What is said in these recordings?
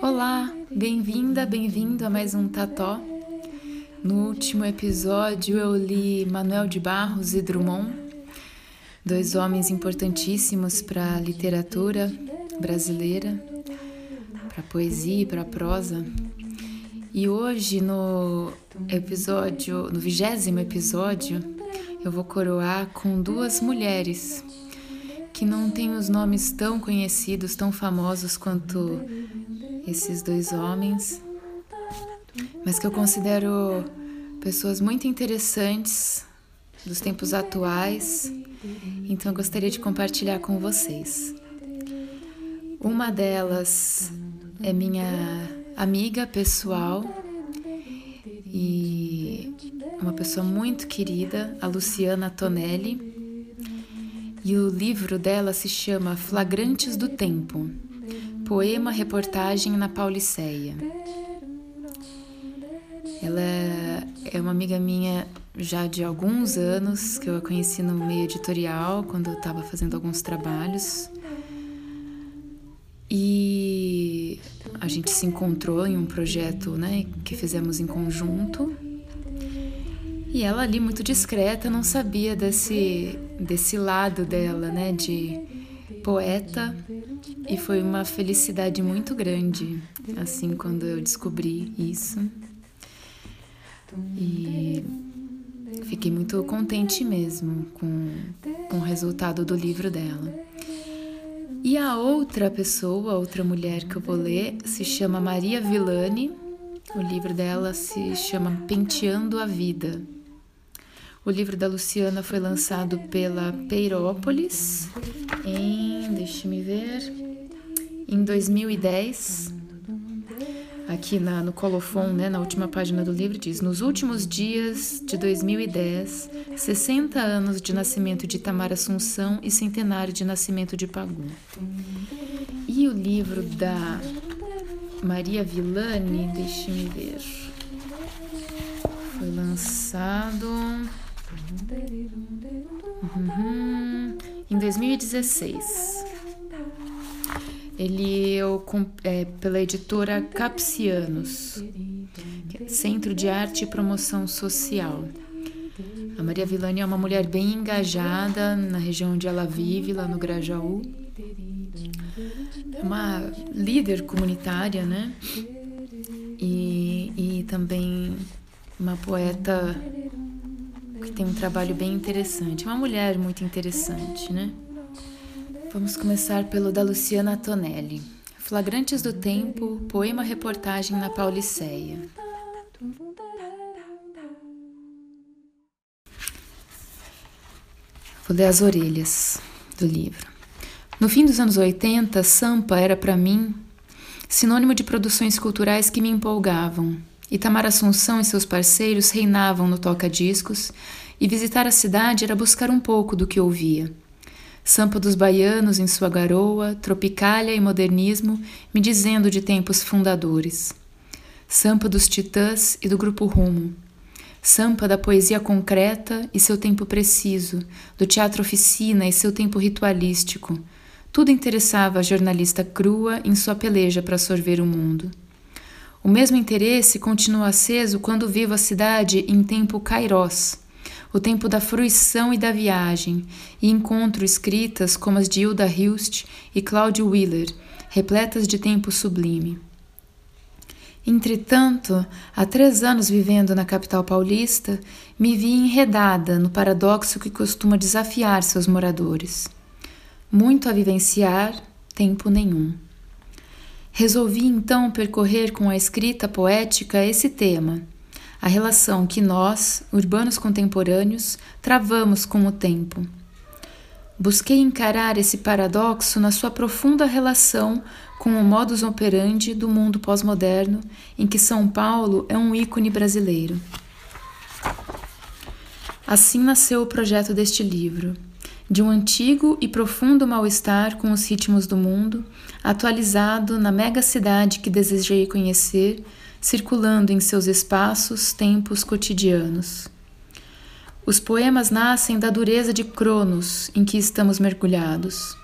Olá, bem-vinda, bem-vindo a mais um Tató. No último episódio eu li Manuel de Barros e Drummond, dois homens importantíssimos para a literatura brasileira, para poesia e para prosa. E hoje no episódio, no vigésimo episódio, eu vou coroar com duas mulheres que não têm os nomes tão conhecidos, tão famosos quanto esses dois homens, mas que eu considero pessoas muito interessantes dos tempos atuais, então eu gostaria de compartilhar com vocês. Uma delas é minha amiga pessoal e uma pessoa muito querida, a Luciana Tonelli. E o livro dela se chama Flagrantes do Tempo Poema Reportagem na Pauliceia. Ela é uma amiga minha já de alguns anos, que eu a conheci no meio editorial, quando eu estava fazendo alguns trabalhos. E a gente se encontrou em um projeto né, que fizemos em conjunto. E ela ali, muito discreta, não sabia desse, desse lado dela, né, de poeta e foi uma felicidade muito grande, assim, quando eu descobri isso. E fiquei muito contente mesmo com, com o resultado do livro dela. E a outra pessoa, outra mulher que eu vou ler, se chama Maria Villani. O livro dela se chama Penteando a Vida. O livro da Luciana foi lançado pela Peirópolis em, deixe-me ver, em 2010, aqui na, no colofon, né, na última página do livro, diz: Nos últimos dias de 2010, 60 anos de nascimento de Itamar Assunção e centenário de nascimento de Pagu. E o livro da Maria Villani, deixe-me ver, foi lançado. Uhum, em 2016. Ele eu, é pela editora Capsianos, é Centro de Arte e Promoção Social. A Maria Villani é uma mulher bem engajada na região onde ela vive, lá no Grajaú. É uma líder comunitária, né? E, e também uma poeta que tem um trabalho bem interessante. Uma mulher muito interessante, né? Vamos começar pelo da Luciana Tonelli. Flagrantes do Tempo, poema reportagem na Pauliceia. Vou ler as orelhas do livro. No fim dos anos 80, Sampa era para mim sinônimo de produções culturais que me empolgavam. Itamar Assunção e seus parceiros reinavam no toca-discos e visitar a cidade era buscar um pouco do que ouvia. Sampa dos baianos em sua garoa, tropicália e modernismo, me dizendo de tempos fundadores. Sampa dos titãs e do grupo Rumo. Sampa da poesia concreta e seu tempo preciso, do teatro oficina e seu tempo ritualístico. Tudo interessava a jornalista crua em sua peleja para sorver o mundo. O mesmo interesse continua aceso quando vivo a cidade em tempo kairós o tempo da fruição e da viagem, e encontro escritas como as de Hilda Hilst e Claudio Wheeler, repletas de tempo sublime. Entretanto, há três anos vivendo na capital paulista, me vi enredada no paradoxo que costuma desafiar seus moradores. Muito a vivenciar, tempo nenhum. Resolvi então percorrer com a escrita poética esse tema a relação que nós, urbanos contemporâneos, travamos com o tempo. Busquei encarar esse paradoxo na sua profunda relação com o modus operandi do mundo pós-moderno, em que São Paulo é um ícone brasileiro. Assim nasceu o projeto deste livro. de um antigo e profundo mal-estar com os ritmos do mundo, atualizado na mega cidade que desejei conhecer, circulando em seus espaços, tempos cotidianos. Os poemas nascem da dureza de Cronos em que estamos mergulhados.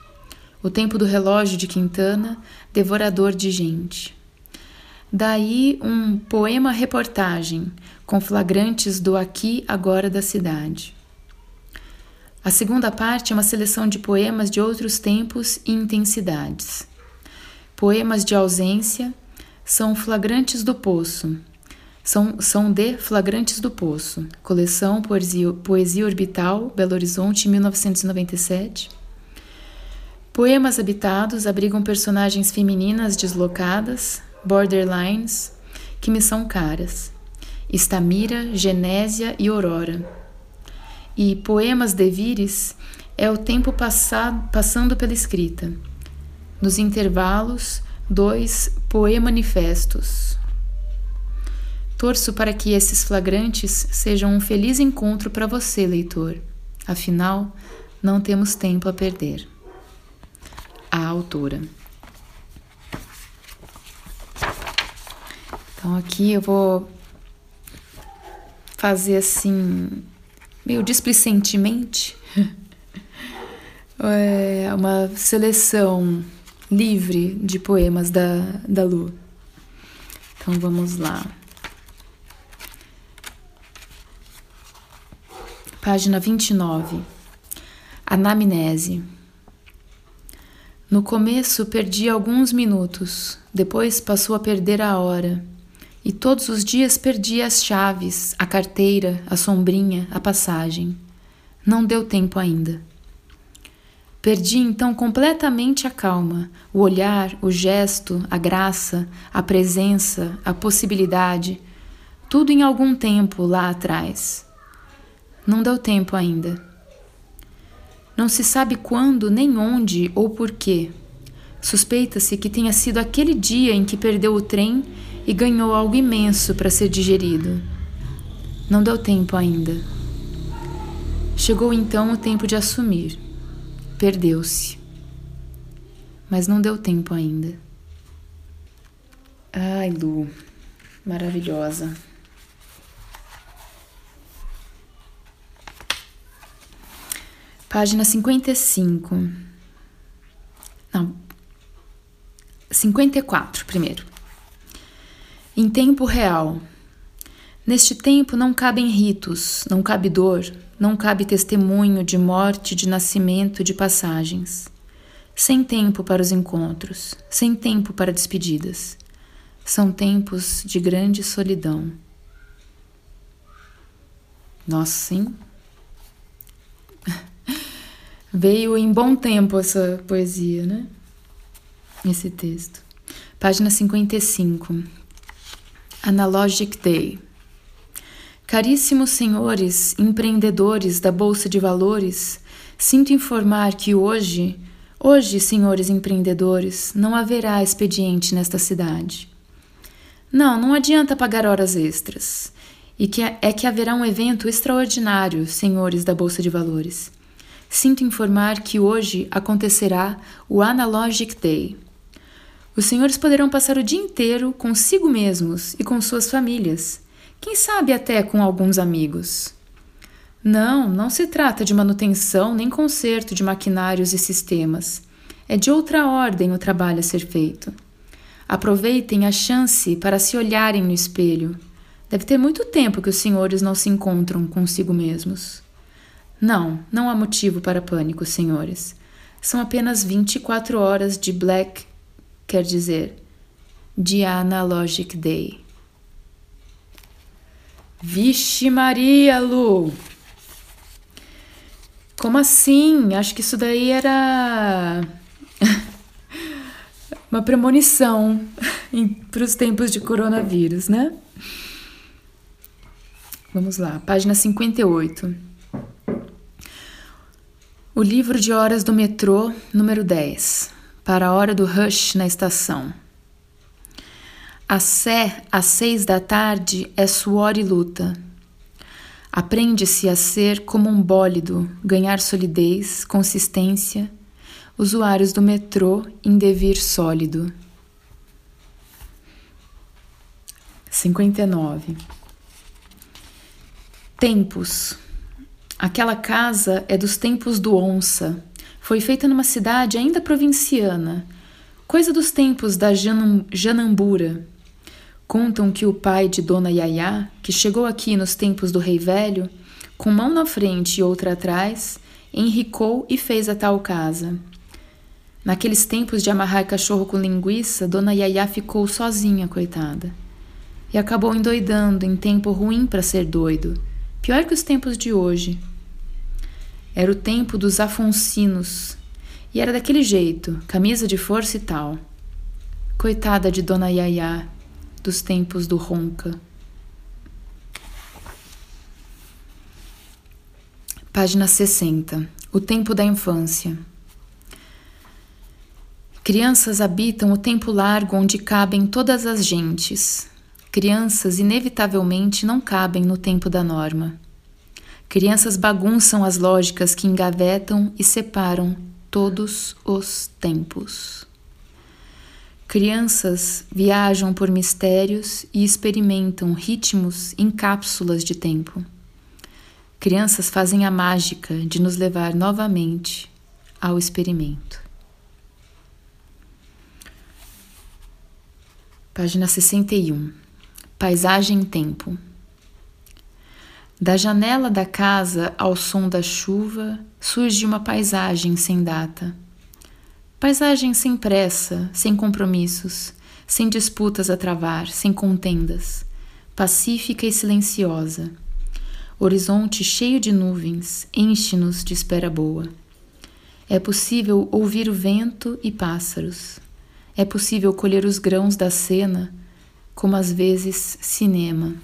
O tempo do relógio de Quintana, devorador de gente. Daí um poema-reportagem, com flagrantes do aqui agora da cidade. A segunda parte é uma seleção de poemas de outros tempos e intensidades. Poemas de ausência são flagrantes do poço. São, são de Flagrantes do Poço, coleção Poesia, Poesia Orbital, Belo Horizonte, 1997. Poemas habitados abrigam personagens femininas deslocadas, borderlines, que me são caras. Estamira, Genésia e Aurora. E Poemas de Vires é o tempo passado, passando pela escrita. Nos intervalos, dois poemanifestos. Torço para que esses flagrantes sejam um feliz encontro para você, leitor. Afinal, não temos tempo a perder. A autora. Então aqui eu vou fazer assim, meio displicentemente, é uma seleção livre de poemas da, da Lu. Então vamos lá. Página 29. Anamnese. No começo perdi alguns minutos, depois passou a perder a hora. E todos os dias perdia as chaves, a carteira, a sombrinha, a passagem. Não deu tempo ainda. Perdi então completamente a calma, o olhar, o gesto, a graça, a presença, a possibilidade, tudo em algum tempo lá atrás. Não deu tempo ainda. Não se sabe quando, nem onde ou por quê. Suspeita-se que tenha sido aquele dia em que perdeu o trem e ganhou algo imenso para ser digerido. Não deu tempo ainda. Chegou então o tempo de assumir. Perdeu-se. Mas não deu tempo ainda. Ai, Lu, maravilhosa. Página 55. Não. 54, primeiro. Em tempo real. Neste tempo não cabem ritos, não cabe dor, não cabe testemunho de morte, de nascimento, de passagens. Sem tempo para os encontros, sem tempo para despedidas. São tempos de grande solidão. Nossa, sim. Veio em bom tempo essa poesia, né? Esse texto. Página 55. Analogic Day. Caríssimos senhores empreendedores da Bolsa de Valores, sinto informar que hoje, hoje, senhores empreendedores, não haverá expediente nesta cidade. Não, não adianta pagar horas extras. E que é, é que haverá um evento extraordinário, senhores da Bolsa de Valores. Sinto informar que hoje acontecerá o Analogic Day. Os senhores poderão passar o dia inteiro consigo mesmos e com suas famílias, quem sabe até com alguns amigos. Não, não se trata de manutenção nem conserto de maquinários e sistemas. É de outra ordem o trabalho a ser feito. Aproveitem a chance para se olharem no espelho. Deve ter muito tempo que os senhores não se encontram consigo mesmos. Não, não há motivo para pânico, senhores. São apenas 24 horas de Black quer dizer Diana Logic Day. Vixe Maria, Lu! Como assim? Acho que isso daí era uma premonição para os tempos de coronavírus, né? Vamos lá, página 58. O livro de horas do metrô, número 10 para a hora do rush na estação. A sé às seis da tarde é suor e luta. Aprende-se a ser como um bólido, ganhar solidez, consistência, usuários do metrô em devir sólido. 59. Tempos. Aquela casa é dos tempos do Onça. Foi feita numa cidade ainda provinciana, coisa dos tempos da Janambura. Contam que o pai de Dona Yaya, que chegou aqui nos tempos do Rei Velho, com mão na frente e outra atrás, enricou e fez a tal casa. Naqueles tempos de amarrar cachorro com linguiça, Dona Yaya ficou sozinha, coitada. E acabou endoidando em tempo ruim para ser doido, pior que os tempos de hoje. Era o tempo dos afonsinos, e era daquele jeito, camisa de força e tal. Coitada de Dona Yaya, dos tempos do Ronca. Página 60. O tempo da infância. Crianças habitam o tempo largo onde cabem todas as gentes. Crianças, inevitavelmente, não cabem no tempo da norma. Crianças bagunçam as lógicas que engavetam e separam todos os tempos. Crianças viajam por mistérios e experimentam ritmos em cápsulas de tempo. Crianças fazem a mágica de nos levar novamente ao experimento. Página 61. Paisagem em tempo. Da janela da casa ao som da chuva surge uma paisagem sem data Paisagem sem pressa, sem compromissos, sem disputas a travar, sem contendas, pacífica e silenciosa. Horizonte cheio de nuvens enche-nos de espera boa. É possível ouvir o vento e pássaros. É possível colher os grãos da cena, como às vezes cinema.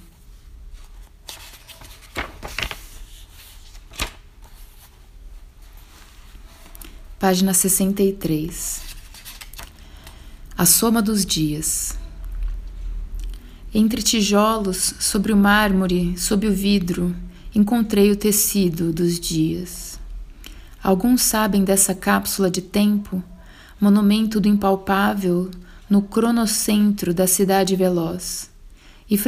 Página 63. A soma dos dias. Entre tijolos, sobre o mármore, sob o vidro, encontrei o tecido dos dias. Alguns sabem dessa cápsula de tempo, monumento do impalpável no cronocentro da cidade veloz, e,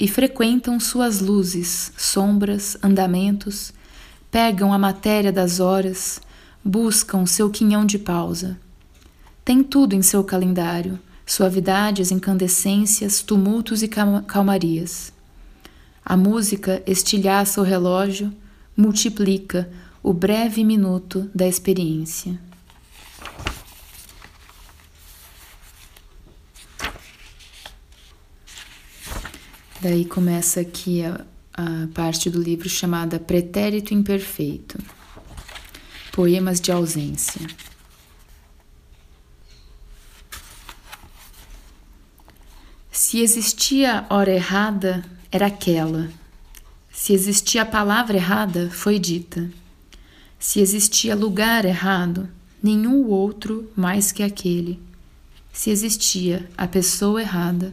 e frequentam suas luzes, sombras, andamentos, pegam a matéria das horas, buscam seu quinhão de pausa. Tem tudo em seu calendário: suavidades, incandescências, tumultos e calmarias. A música estilhaça o relógio, multiplica o breve minuto da experiência. Daí começa aqui a, a parte do livro chamada Pretérito Imperfeito. Poemas de ausência. Se existia hora errada, era aquela. Se existia palavra errada, foi dita. Se existia lugar errado, nenhum outro mais que aquele. Se existia a pessoa errada,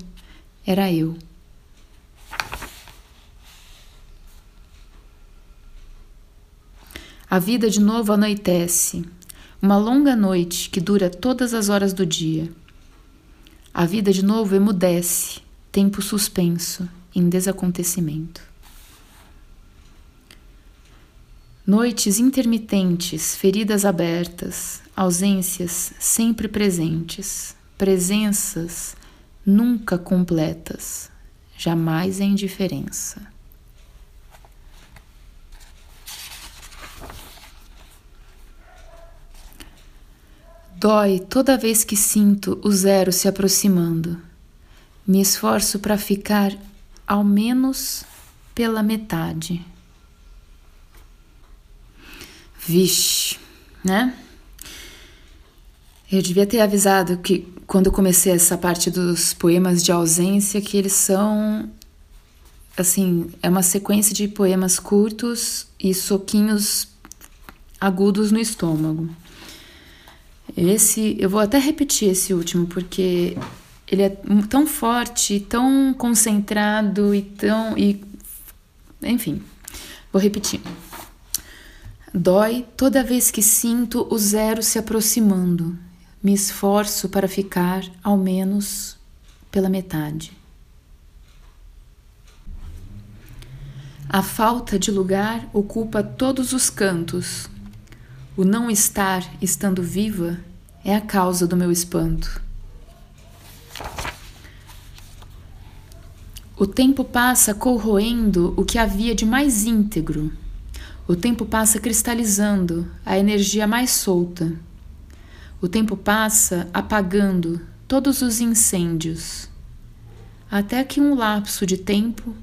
era eu. A vida de novo anoitece, uma longa noite que dura todas as horas do dia. A vida de novo emudece, tempo suspenso, em desacontecimento. Noites intermitentes, feridas abertas, ausências sempre presentes, presenças nunca completas, jamais a indiferença. Dói toda vez que sinto o zero se aproximando. Me esforço para ficar ao menos pela metade. Vixe, né? Eu devia ter avisado que quando eu comecei essa parte dos poemas de ausência que eles são assim, é uma sequência de poemas curtos e soquinhos agudos no estômago. Esse, eu vou até repetir esse último, porque ele é tão forte, tão concentrado e tão. E, enfim. Vou repetir. Dói toda vez que sinto o zero se aproximando. Me esforço para ficar, ao menos, pela metade. A falta de lugar ocupa todos os cantos. O não estar estando viva é a causa do meu espanto. O tempo passa corroendo o que havia de mais íntegro. O tempo passa cristalizando a energia mais solta. O tempo passa apagando todos os incêndios. Até que um lapso de tempo,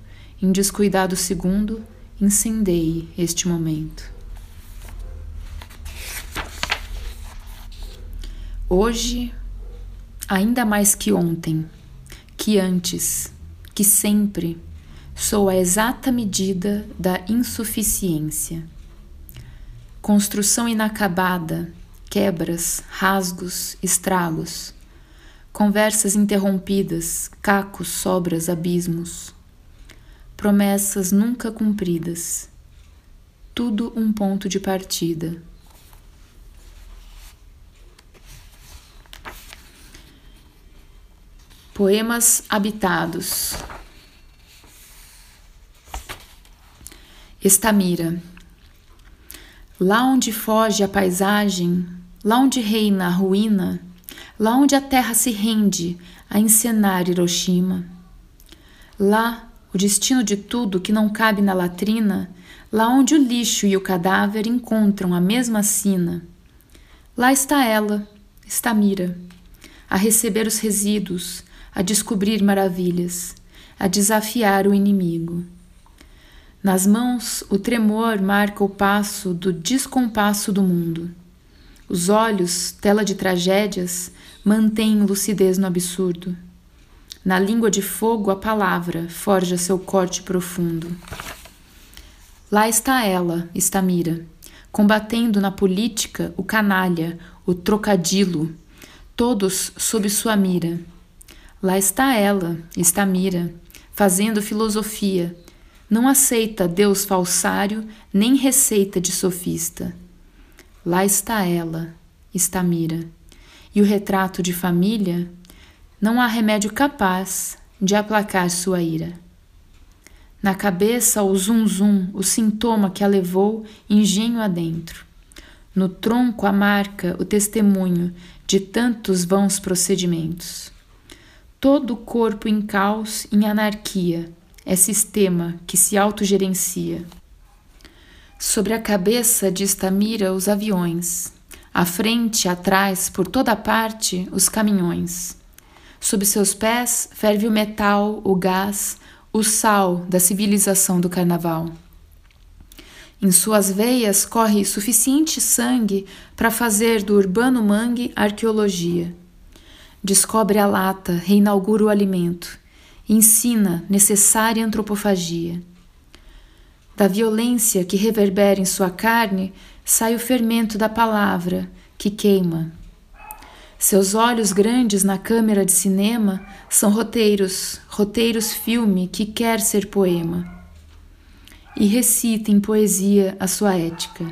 em descuidado segundo, incendeie este momento. Hoje, ainda mais que ontem, que antes, que sempre sou a exata medida da insuficiência. Construção inacabada, quebras, rasgos, estragos, conversas interrompidas, cacos, sobras, abismos, promessas nunca cumpridas, tudo um ponto de partida. Poemas habitados. Estamira. Lá onde foge a paisagem, lá onde reina a ruína, lá onde a terra se rende a encenar Hiroshima. Lá o destino de tudo que não cabe na latrina, lá onde o lixo e o cadáver encontram a mesma sina. Lá está ela, Estamira, a receber os resíduos, a descobrir maravilhas, a desafiar o inimigo. Nas mãos, o tremor marca o passo do descompasso do mundo. Os olhos, tela de tragédias, mantêm lucidez no absurdo. Na língua de fogo, a palavra forja seu corte profundo. Lá está ela, Estamira, combatendo na política o canalha, o trocadilo, todos sob sua mira Lá está ela, Estamira, fazendo filosofia. Não aceita Deus falsário, nem receita de sofista. Lá está ela, Estamira. E o retrato de família, não há remédio capaz de aplacar sua ira. Na cabeça, o zum-zum, o sintoma que a levou engenho adentro. No tronco, a marca, o testemunho de tantos vãos procedimentos. Todo o corpo em caos, em anarquia, é sistema que se autogerencia. Sobre a cabeça de Estamira os aviões, à frente, atrás, por toda parte, os caminhões. Sob seus pés ferve o metal, o gás, o sal da civilização do carnaval. Em suas veias corre suficiente sangue para fazer do urbano mangue arqueologia. Descobre a lata, reinaugura o alimento, ensina necessária antropofagia. Da violência que reverbera em sua carne sai o fermento da palavra que queima. Seus olhos grandes na câmera de cinema são roteiros, roteiros filme que quer ser poema. E recita em poesia a sua ética.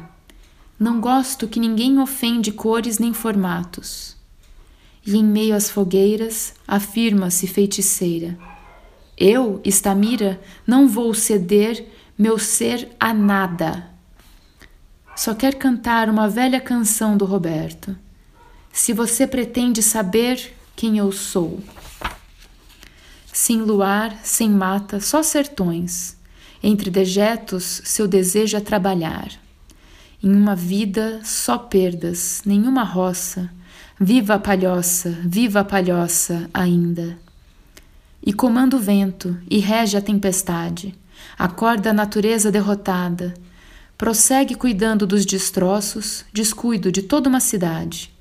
Não gosto que ninguém ofende cores nem formatos e em meio às fogueiras afirma-se feiticeira. Eu, Estamira, não vou ceder meu ser a nada. Só quer cantar uma velha canção do Roberto. Se você pretende saber quem eu sou. Sem luar, sem mata, só sertões. Entre dejetos, seu desejo é trabalhar. Em uma vida, só perdas, nenhuma roça, Viva a palhoça, viva a palhoça ainda. E comanda o vento, e rege a tempestade, acorda a natureza derrotada, prossegue cuidando dos destroços, descuido de toda uma cidade.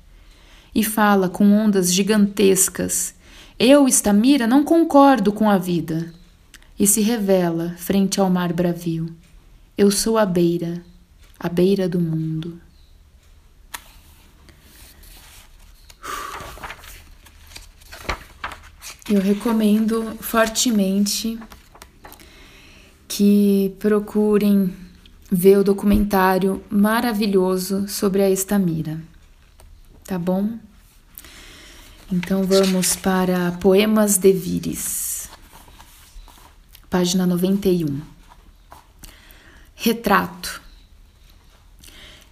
E fala com ondas gigantescas: Eu, Estamira, não concordo com a vida. E se revela frente ao mar bravio: Eu sou a beira, a beira do mundo. Eu recomendo fortemente que procurem ver o documentário maravilhoso sobre a Estamira. Tá bom? Então vamos para Poemas de Vires, página 91. Retrato.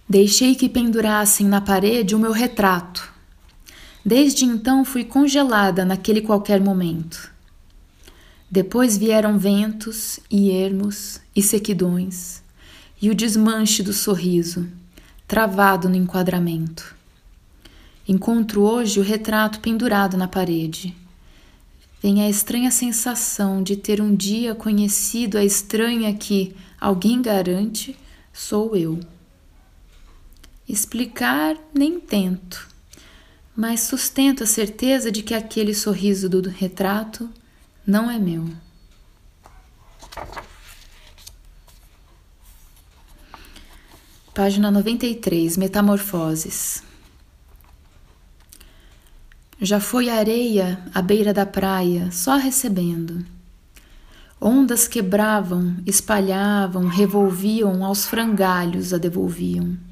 Deixei que pendurassem na parede o meu retrato. Desde então fui congelada naquele qualquer momento. Depois vieram ventos e ermos e sequidões e o desmanche do sorriso, travado no enquadramento. Encontro hoje o retrato pendurado na parede. Vem a estranha sensação de ter um dia conhecido a estranha que, alguém garante, sou eu. Explicar nem tento, mas sustento a certeza de que aquele sorriso do retrato não é meu. Página 93, Metamorfoses. Já foi areia à beira da praia, só recebendo. Ondas quebravam, espalhavam, revolviam, aos frangalhos a devolviam.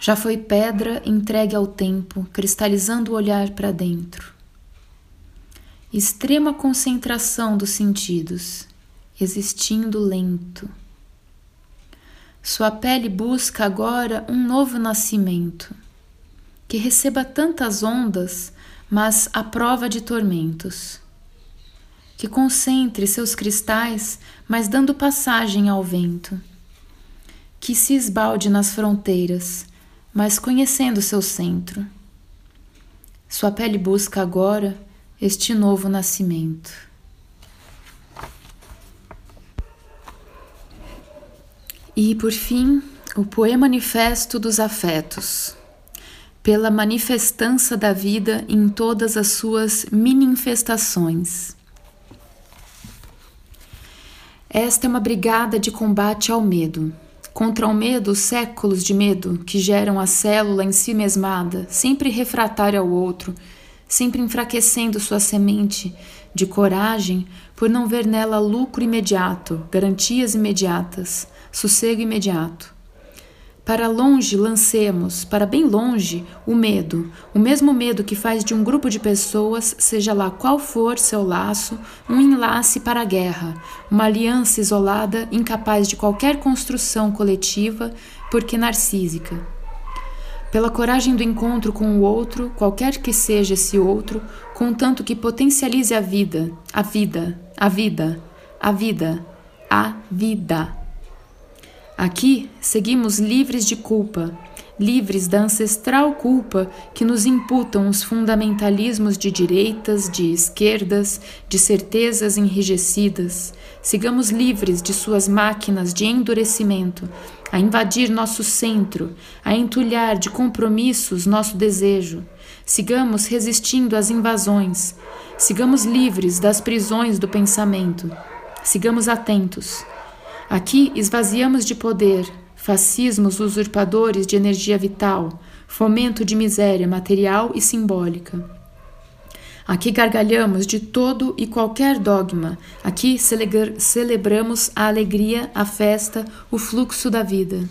Já foi pedra entregue ao tempo, cristalizando o olhar para dentro. Extrema concentração dos sentidos, existindo lento sua pele busca agora um novo nascimento, que receba tantas ondas, mas à prova de tormentos. Que concentre seus cristais, mas dando passagem ao vento. Que se esbalde nas fronteiras, mas conhecendo seu centro. Sua pele busca agora este novo nascimento. E, por fim, o poema Manifesto dos Afetos. Pela manifestança da vida em todas as suas manifestações. Esta é uma brigada de combate ao medo. Contra o medo, séculos de medo que geram a célula em si mesmada, sempre refratária ao outro, sempre enfraquecendo sua semente de coragem por não ver nela lucro imediato, garantias imediatas, sossego imediato. Para longe lancemos, para bem longe, o medo, o mesmo medo que faz de um grupo de pessoas, seja lá qual for seu laço, um enlace para a guerra, uma aliança isolada, incapaz de qualquer construção coletiva, porque narcísica. Pela coragem do encontro com o outro, qualquer que seja esse outro, contanto que potencialize a vida, a vida, a vida, a vida, a vida. Aqui seguimos livres de culpa, livres da ancestral culpa que nos imputam os fundamentalismos de direitas, de esquerdas, de certezas enrijecidas. Sigamos livres de suas máquinas de endurecimento, a invadir nosso centro, a entulhar de compromissos nosso desejo. Sigamos resistindo às invasões. Sigamos livres das prisões do pensamento. Sigamos atentos. Aqui esvaziamos de poder, fascismos usurpadores de energia vital, fomento de miséria material e simbólica. Aqui gargalhamos de todo e qualquer dogma. Aqui celebramos a alegria, a festa, o fluxo da vida.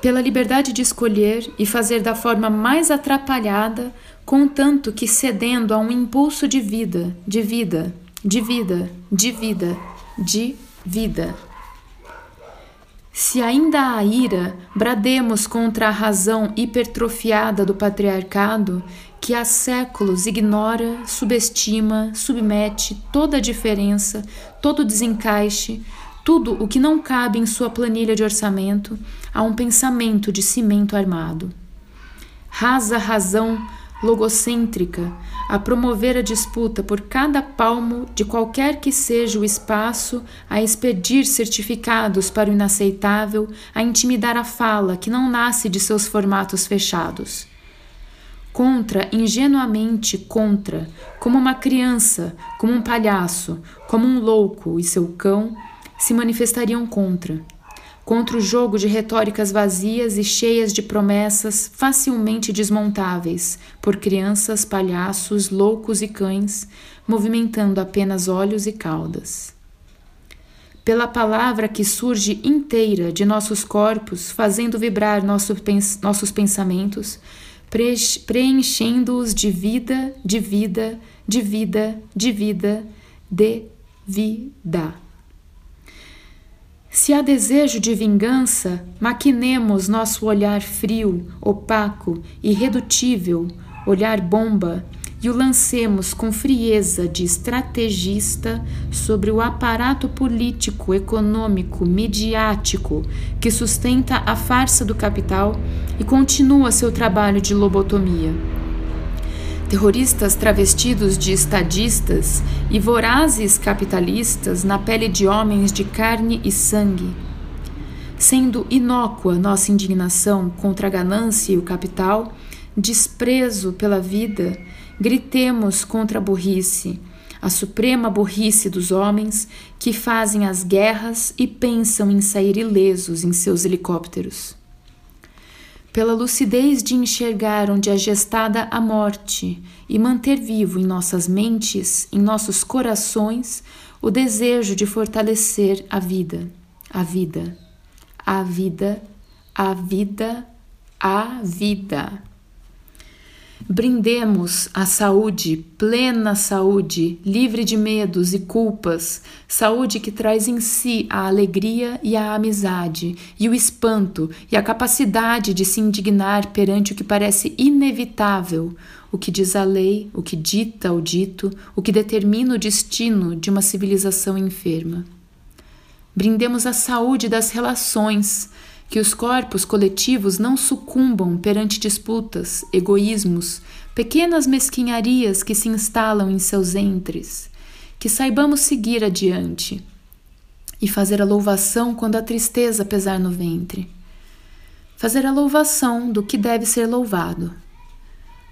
Pela liberdade de escolher e fazer da forma mais atrapalhada, contanto que cedendo a um impulso de vida, de vida, de vida, de vida, de vida. Se ainda há ira, brademos contra a razão hipertrofiada do patriarcado que há séculos ignora, subestima, submete toda a diferença, todo o desencaixe, tudo o que não cabe em sua planilha de orçamento a um pensamento de cimento armado. Rasa razão logocêntrica, a promover a disputa por cada palmo de qualquer que seja o espaço, a expedir certificados para o inaceitável, a intimidar a fala que não nasce de seus formatos fechados. Contra, ingenuamente contra, como uma criança, como um palhaço, como um louco e seu cão, se manifestariam contra contra o jogo de retóricas vazias e cheias de promessas facilmente desmontáveis por crianças, palhaços, loucos e cães, movimentando apenas olhos e caudas. pela palavra que surge inteira de nossos corpos, fazendo vibrar nosso, nossos pensamentos, preenchendo-os de vida, de vida, de vida, de vida, de vida. Se há desejo de vingança, maquinemos nosso olhar frio, opaco, irredutível, olhar bomba, e o lancemos com frieza de estrategista sobre o aparato político, econômico, midiático que sustenta a farsa do capital e continua seu trabalho de lobotomia. Terroristas travestidos de estadistas e vorazes capitalistas na pele de homens de carne e sangue. Sendo inócua nossa indignação contra a ganância e o capital, desprezo pela vida Gritemos contra a burrice, a suprema burrice dos homens que fazem as guerras e pensam em sair ilesos em seus helicópteros. Pela lucidez de enxergar onde é gestada a morte e manter vivo em nossas mentes, em nossos corações, o desejo de fortalecer a vida, a vida, a vida, a vida, a vida. Brindemos a saúde, plena saúde, livre de medos e culpas, saúde que traz em si a alegria e a amizade, e o espanto e a capacidade de se indignar perante o que parece inevitável, o que diz a lei, o que dita o dito, o que determina o destino de uma civilização enferma. Brindemos a saúde das relações, que os corpos coletivos não sucumbam perante disputas, egoísmos, pequenas mesquinharias que se instalam em seus entres, que saibamos seguir adiante e fazer a louvação quando a tristeza pesar no ventre. Fazer a louvação do que deve ser louvado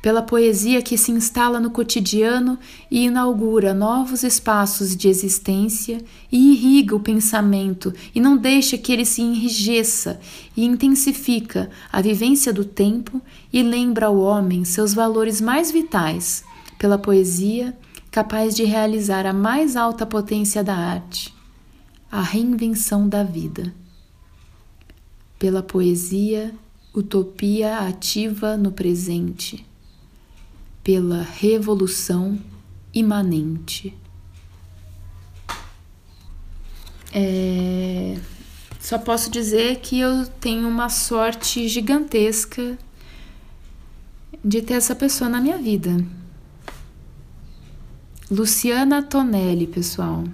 pela poesia que se instala no cotidiano e inaugura novos espaços de existência e irriga o pensamento e não deixa que ele se enrijeça e intensifica a vivência do tempo e lembra ao homem seus valores mais vitais, pela poesia capaz de realizar a mais alta potência da arte, a reinvenção da vida. Pela poesia, utopia ativa no presente pela revolução imanente. É, só posso dizer que eu tenho uma sorte gigantesca de ter essa pessoa na minha vida. Luciana Tonelli, pessoal.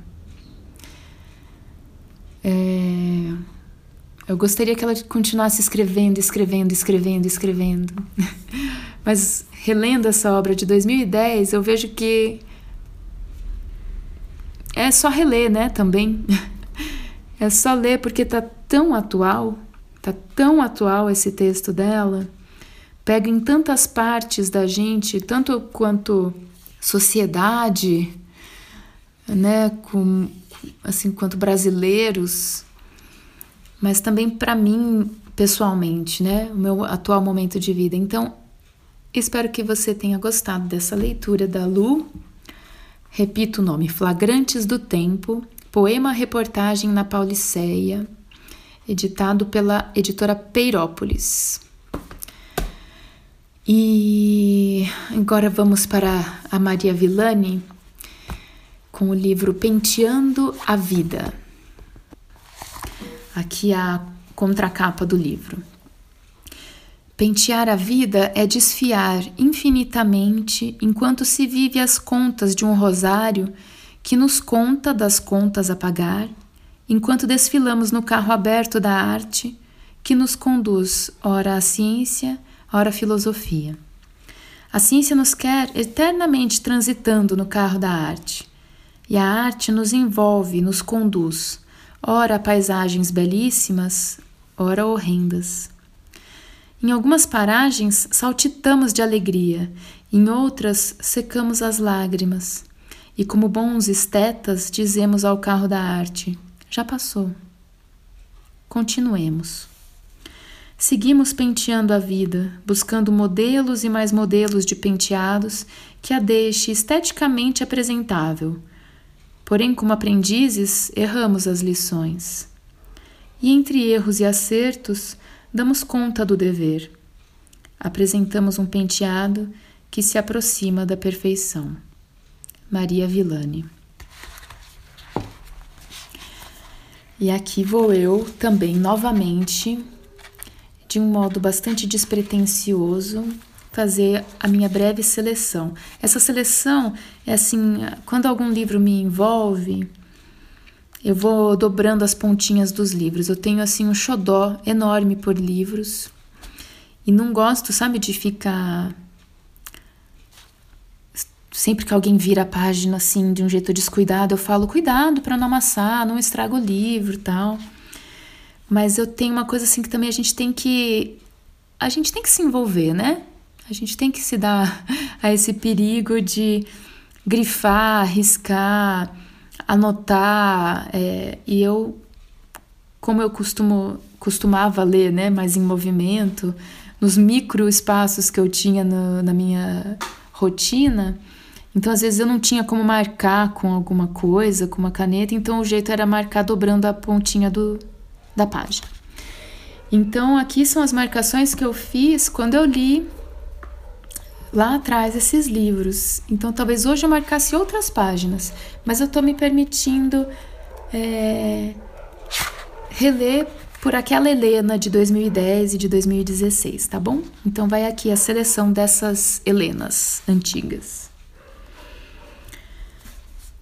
É, eu gostaria que ela continuasse escrevendo, escrevendo, escrevendo, escrevendo. Mas relendo essa obra de 2010, eu vejo que é só reler, né, também. É só ler porque tá tão atual, tá tão atual esse texto dela. Pega em tantas partes da gente, tanto quanto sociedade, né, com assim quanto brasileiros, mas também para mim pessoalmente, né, o meu atual momento de vida. Então, Espero que você tenha gostado dessa leitura da Lu. Repito o nome: Flagrantes do Tempo, poema-reportagem na Pauliceia, editado pela editora Peirópolis. E agora vamos para a Maria Villani com o livro Penteando a Vida. Aqui a contracapa do livro. Pentear a vida é desfiar infinitamente enquanto se vive as contas de um rosário que nos conta das contas a pagar, enquanto desfilamos no carro aberto da arte que nos conduz ora à ciência, ora à filosofia. A ciência nos quer eternamente transitando no carro da arte, e a arte nos envolve, nos conduz, ora a paisagens belíssimas, ora horrendas. Em algumas paragens saltitamos de alegria, em outras secamos as lágrimas. E como bons estetas dizemos ao carro da arte: já passou. Continuemos. Seguimos penteando a vida, buscando modelos e mais modelos de penteados que a deixe esteticamente apresentável. Porém, como aprendizes, erramos as lições. E entre erros e acertos, damos conta do dever. Apresentamos um penteado que se aproxima da perfeição. Maria Villani. E aqui vou eu também novamente, de um modo bastante despretensioso, fazer a minha breve seleção. Essa seleção é assim, quando algum livro me envolve, eu vou dobrando as pontinhas dos livros. Eu tenho assim um xodó enorme por livros e não gosto, sabe, de ficar sempre que alguém vira a página assim de um jeito descuidado, eu falo cuidado para não amassar, não estraga o livro, tal. Mas eu tenho uma coisa assim que também a gente tem que a gente tem que se envolver, né? A gente tem que se dar a esse perigo de grifar, riscar, anotar. É, e eu, como eu costumo, costumava ler, né, mais em movimento, nos micro espaços que eu tinha no, na minha rotina, então às vezes eu não tinha como marcar com alguma coisa, com uma caneta, então o jeito era marcar dobrando a pontinha do, da página. Então aqui são as marcações que eu fiz quando eu li lá atrás esses livros. Então talvez hoje eu marcasse outras páginas, mas eu estou me permitindo é, reler por aquela Helena de 2010 e de 2016, tá bom? Então vai aqui a seleção dessas Helenas antigas.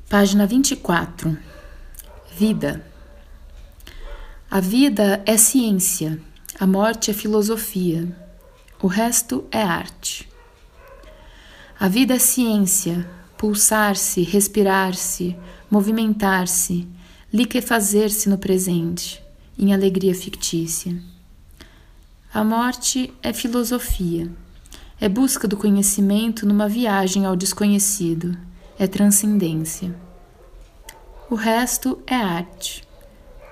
Página 24. Vida. A vida é ciência, a morte é filosofia, o resto é arte. A vida é ciência, pulsar-se, respirar-se, movimentar-se, liquefazer-se no presente, em alegria fictícia. A morte é filosofia, é busca do conhecimento numa viagem ao desconhecido, é transcendência. O resto é arte,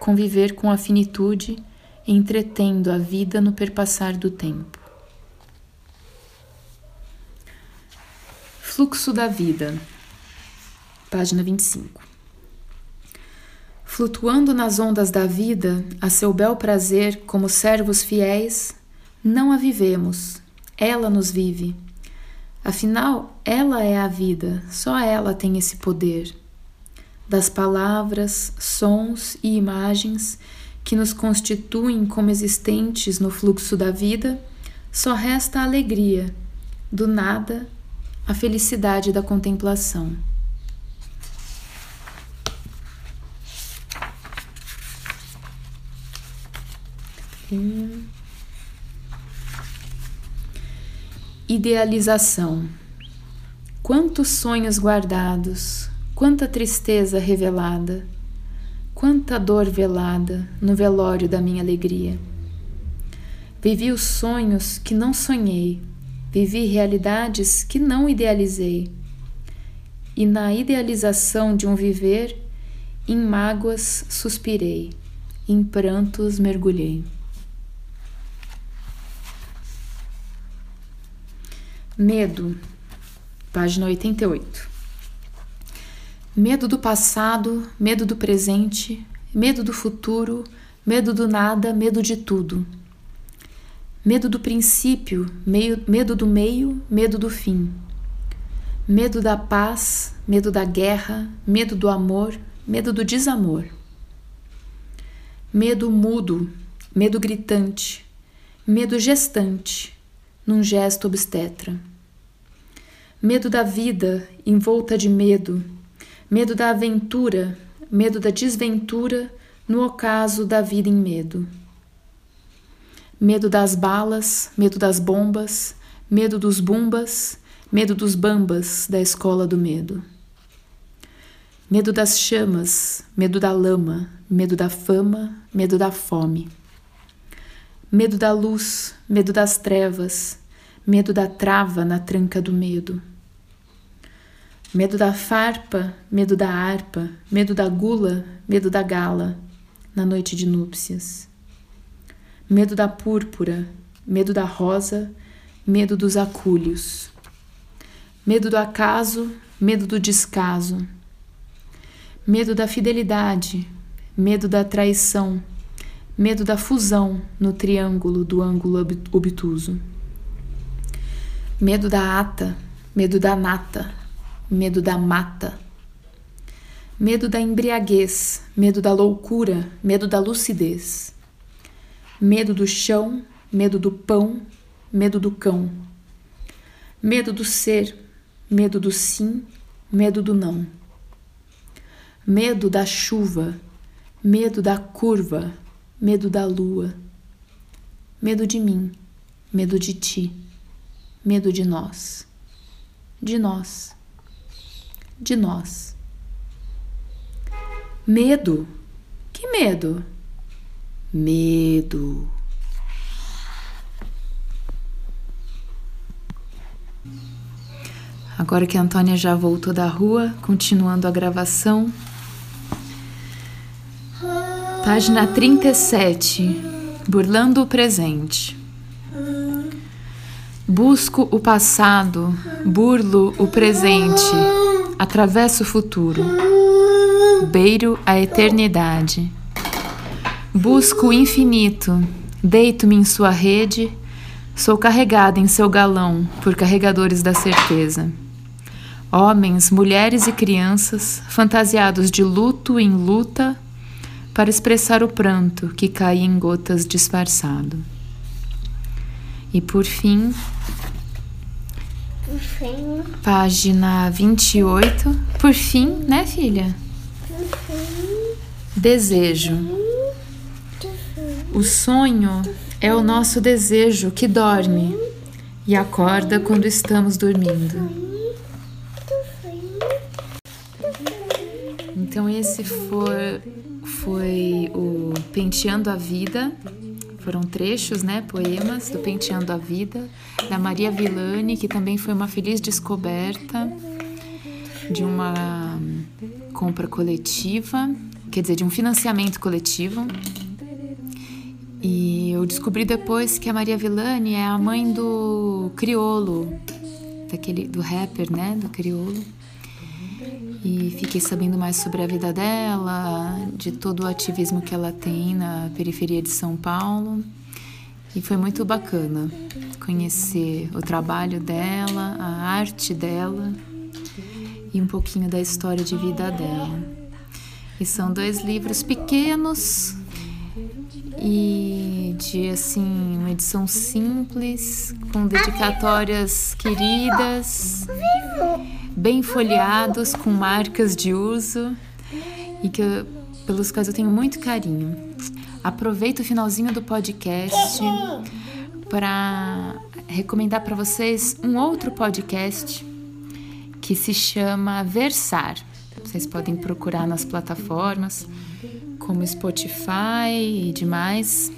conviver com a finitude, entretendo a vida no perpassar do tempo. Fluxo da vida, página 25. Flutuando nas ondas da vida, a seu bel prazer, como servos fiéis, não a vivemos, ela nos vive. Afinal, ela é a vida, só ela tem esse poder. Das palavras, sons e imagens que nos constituem como existentes no fluxo da vida, só resta a alegria, do nada a felicidade da contemplação. Idealização. Quantos sonhos guardados, quanta tristeza revelada, quanta dor velada no velório da minha alegria. Vivi os sonhos que não sonhei Vivi realidades que não idealizei. E na idealização de um viver, em mágoas suspirei, em prantos mergulhei. Medo, página 88. Medo do passado, medo do presente, medo do futuro, medo do nada, medo de tudo Medo do princípio, meio, medo do meio, medo do fim. Medo da paz, medo da guerra, medo do amor, medo do desamor. Medo mudo, medo gritante, medo gestante, num gesto obstetra. Medo da vida, envolta de medo, medo da aventura, medo da desventura, no ocaso da vida em medo medo das balas, medo das bombas, medo dos bumbas, medo dos bambas da escola do medo. Medo das chamas, medo da lama, medo da fama, medo da fome. Medo da luz, medo das trevas, medo da trava na tranca do medo. Medo da farpa, medo da harpa, medo da gula, medo da gala, na noite de núpcias medo da púrpura, medo da rosa, medo dos acúlios, medo do acaso, medo do descaso, medo da fidelidade, medo da traição, medo da fusão no triângulo do ângulo obtuso, medo da ata, medo da nata, medo da mata, medo da embriaguez, medo da loucura, medo da lucidez, medo do chão, medo do pão, medo do cão, medo do ser, medo do sim, medo do não, medo da chuva, medo da curva, medo da lua, medo de mim, medo de ti, medo de nós, de nós, de nós. Medo? Que medo? Medo. Agora que a Antônia já voltou da rua, continuando a gravação. Página 37. Burlando o presente. Busco o passado, burlo o presente, atravesso o futuro, beiro a eternidade. Busco o infinito, deito-me em sua rede, sou carregada em seu galão por carregadores da certeza. Homens, mulheres e crianças, fantasiados de luto em luta, para expressar o pranto que cai em gotas disfarçado. E por fim, Por fim, página 28. Por fim, né, filha? Desejo. O sonho é o nosso desejo que dorme e acorda quando estamos dormindo. Então, esse foi, foi o Penteando a Vida. Foram trechos, né, poemas do Penteando a Vida, da Maria Villani, que também foi uma feliz descoberta de uma compra coletiva, quer dizer, de um financiamento coletivo. E eu descobri depois que a Maria Villani é a mãe do Criolo, daquele do rapper, né, do Criolo. E fiquei sabendo mais sobre a vida dela, de todo o ativismo que ela tem na periferia de São Paulo. E foi muito bacana conhecer o trabalho dela, a arte dela e um pouquinho da história de vida dela. E são dois livros pequenos e de assim uma edição simples, com dedicatórias queridas, bem folheados, com marcas de uso e que eu, pelos quais eu tenho muito carinho. Aproveito o finalzinho do podcast para recomendar para vocês um outro podcast que se chama Versar. Vocês podem procurar nas plataformas como Spotify e demais.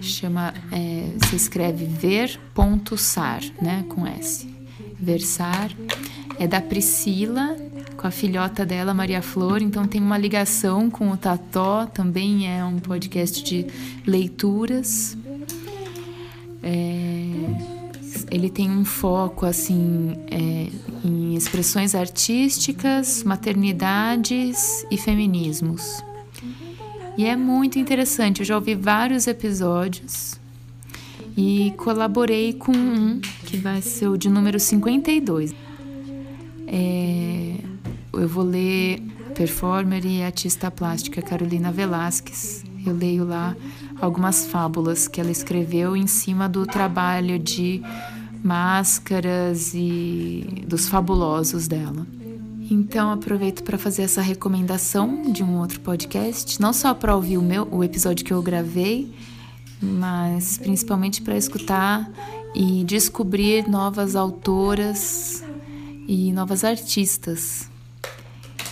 Chama, é, se escreve ver.sar, né, com S. Versar é da Priscila com a filhota dela, Maria Flor, então tem uma ligação com o Tató, também é um podcast de leituras. É, ele tem um foco assim é, em expressões artísticas, maternidades e feminismos. E é muito interessante, eu já ouvi vários episódios e colaborei com um que vai ser o de número 52. É, eu vou ler performer e artista plástica Carolina Velasquez. Eu leio lá algumas fábulas que ela escreveu em cima do trabalho de máscaras e dos fabulosos dela. Então aproveito para fazer essa recomendação de um outro podcast, não só para ouvir o meu o episódio que eu gravei, mas principalmente para escutar e descobrir novas autoras e novas artistas,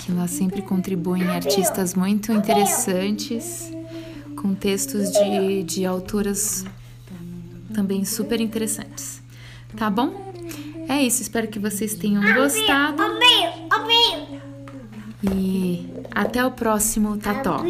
que lá sempre contribuem artistas muito interessantes, com textos de, de autoras também super interessantes. Tá bom? É isso, espero que vocês tenham gostado. E até o próximo Tató.